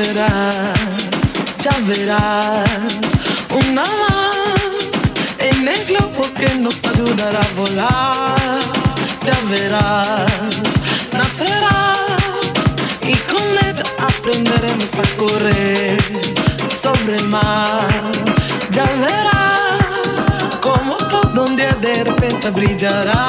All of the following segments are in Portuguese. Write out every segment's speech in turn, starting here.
nacerá. Ya verás una más en el globo que nos ayudará a volar. Ya verás, nacerá y con ella aprenderemos a correr sobre el mar. Ya verás como todo un día de repente brillará.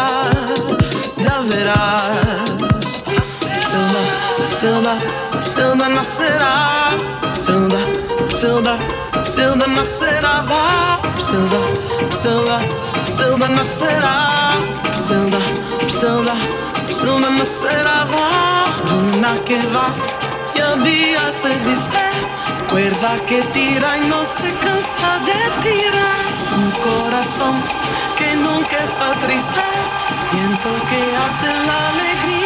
Psilda nascerá. Psilda, psilda, psilda nascerá. Vá, psilda, psilda nascerá. Psilda, psilda, psilda nascerá. Luna que va y el día se viste. Cuerda que tira y no se cansa de tirar. Un corazón que nunca está triste. Viento que hace la alegría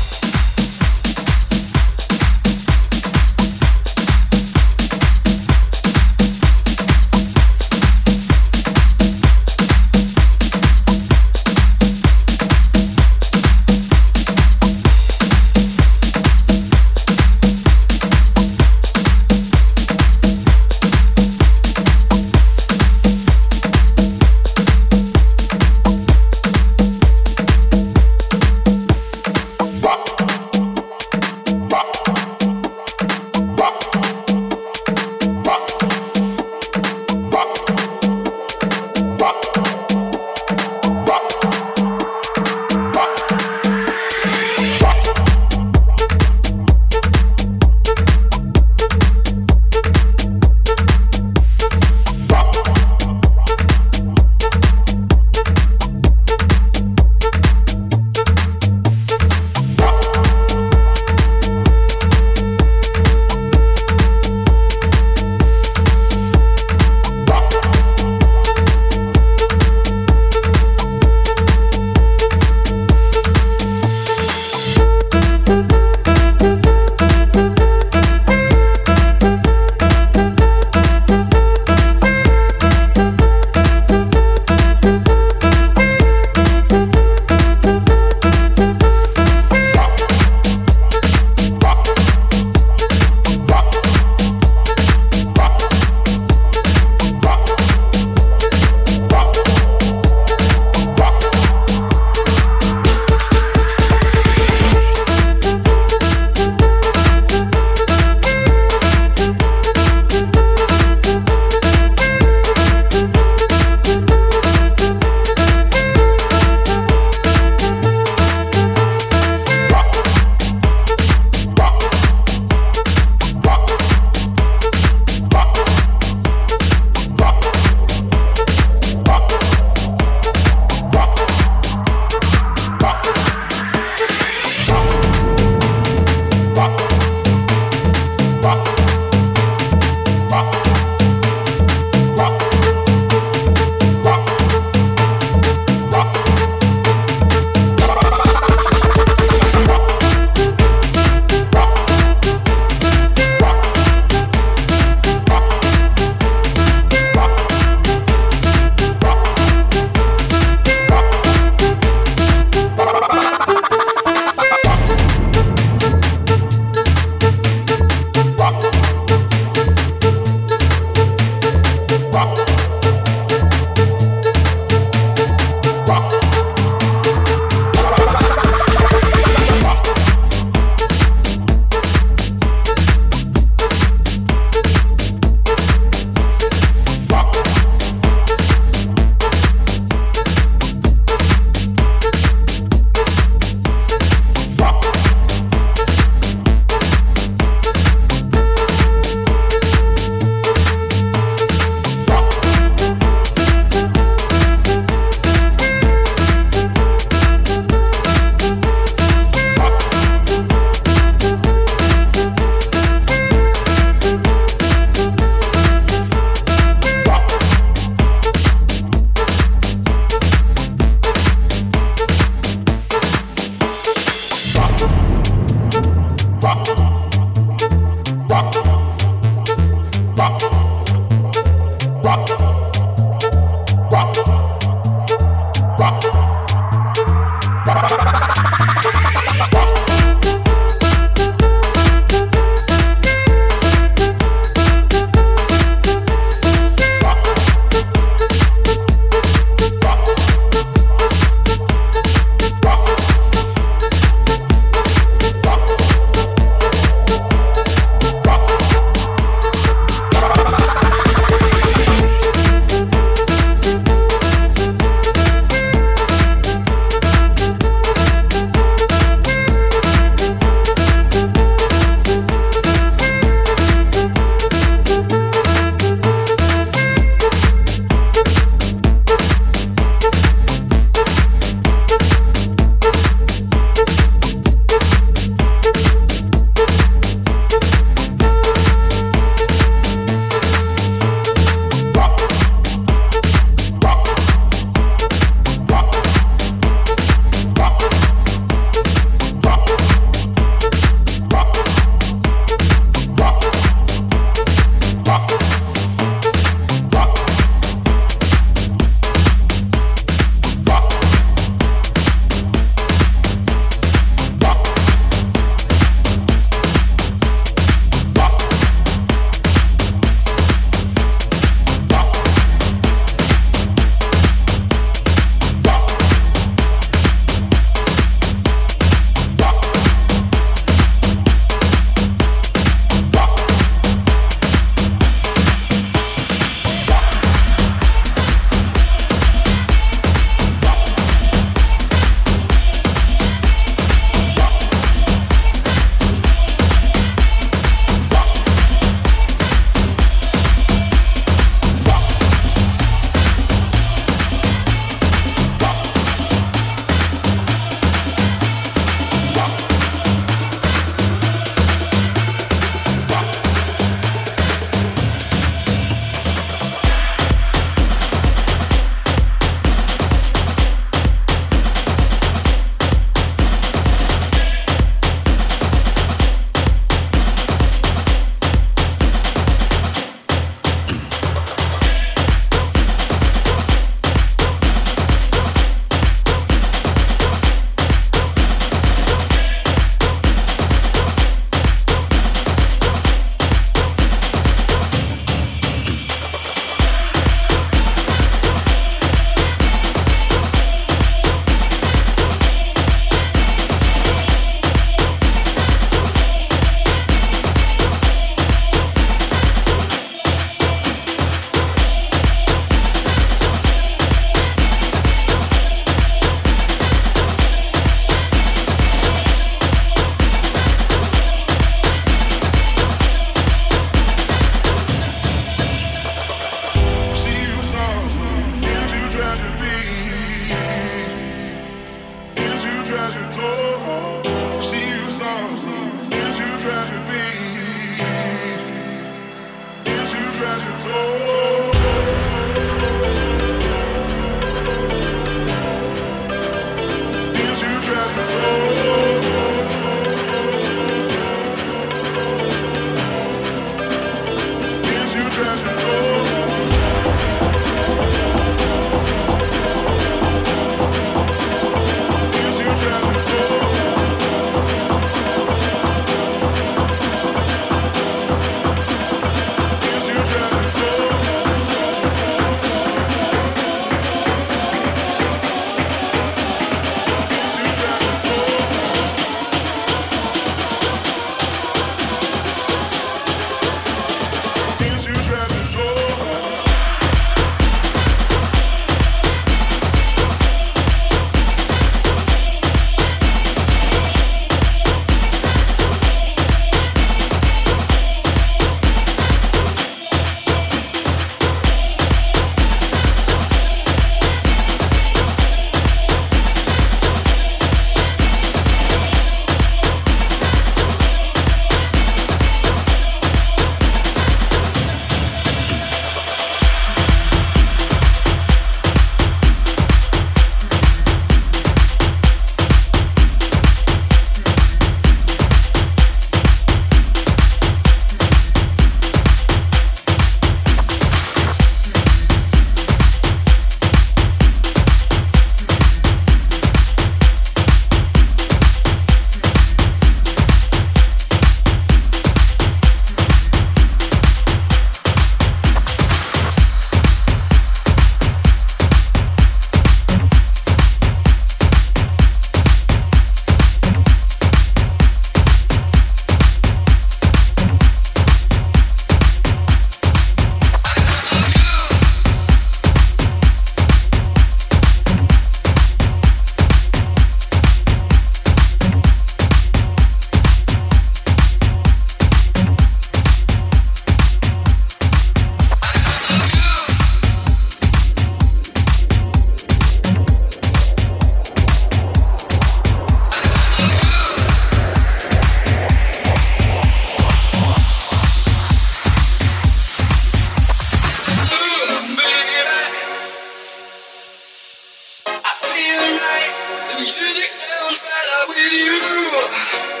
Oh.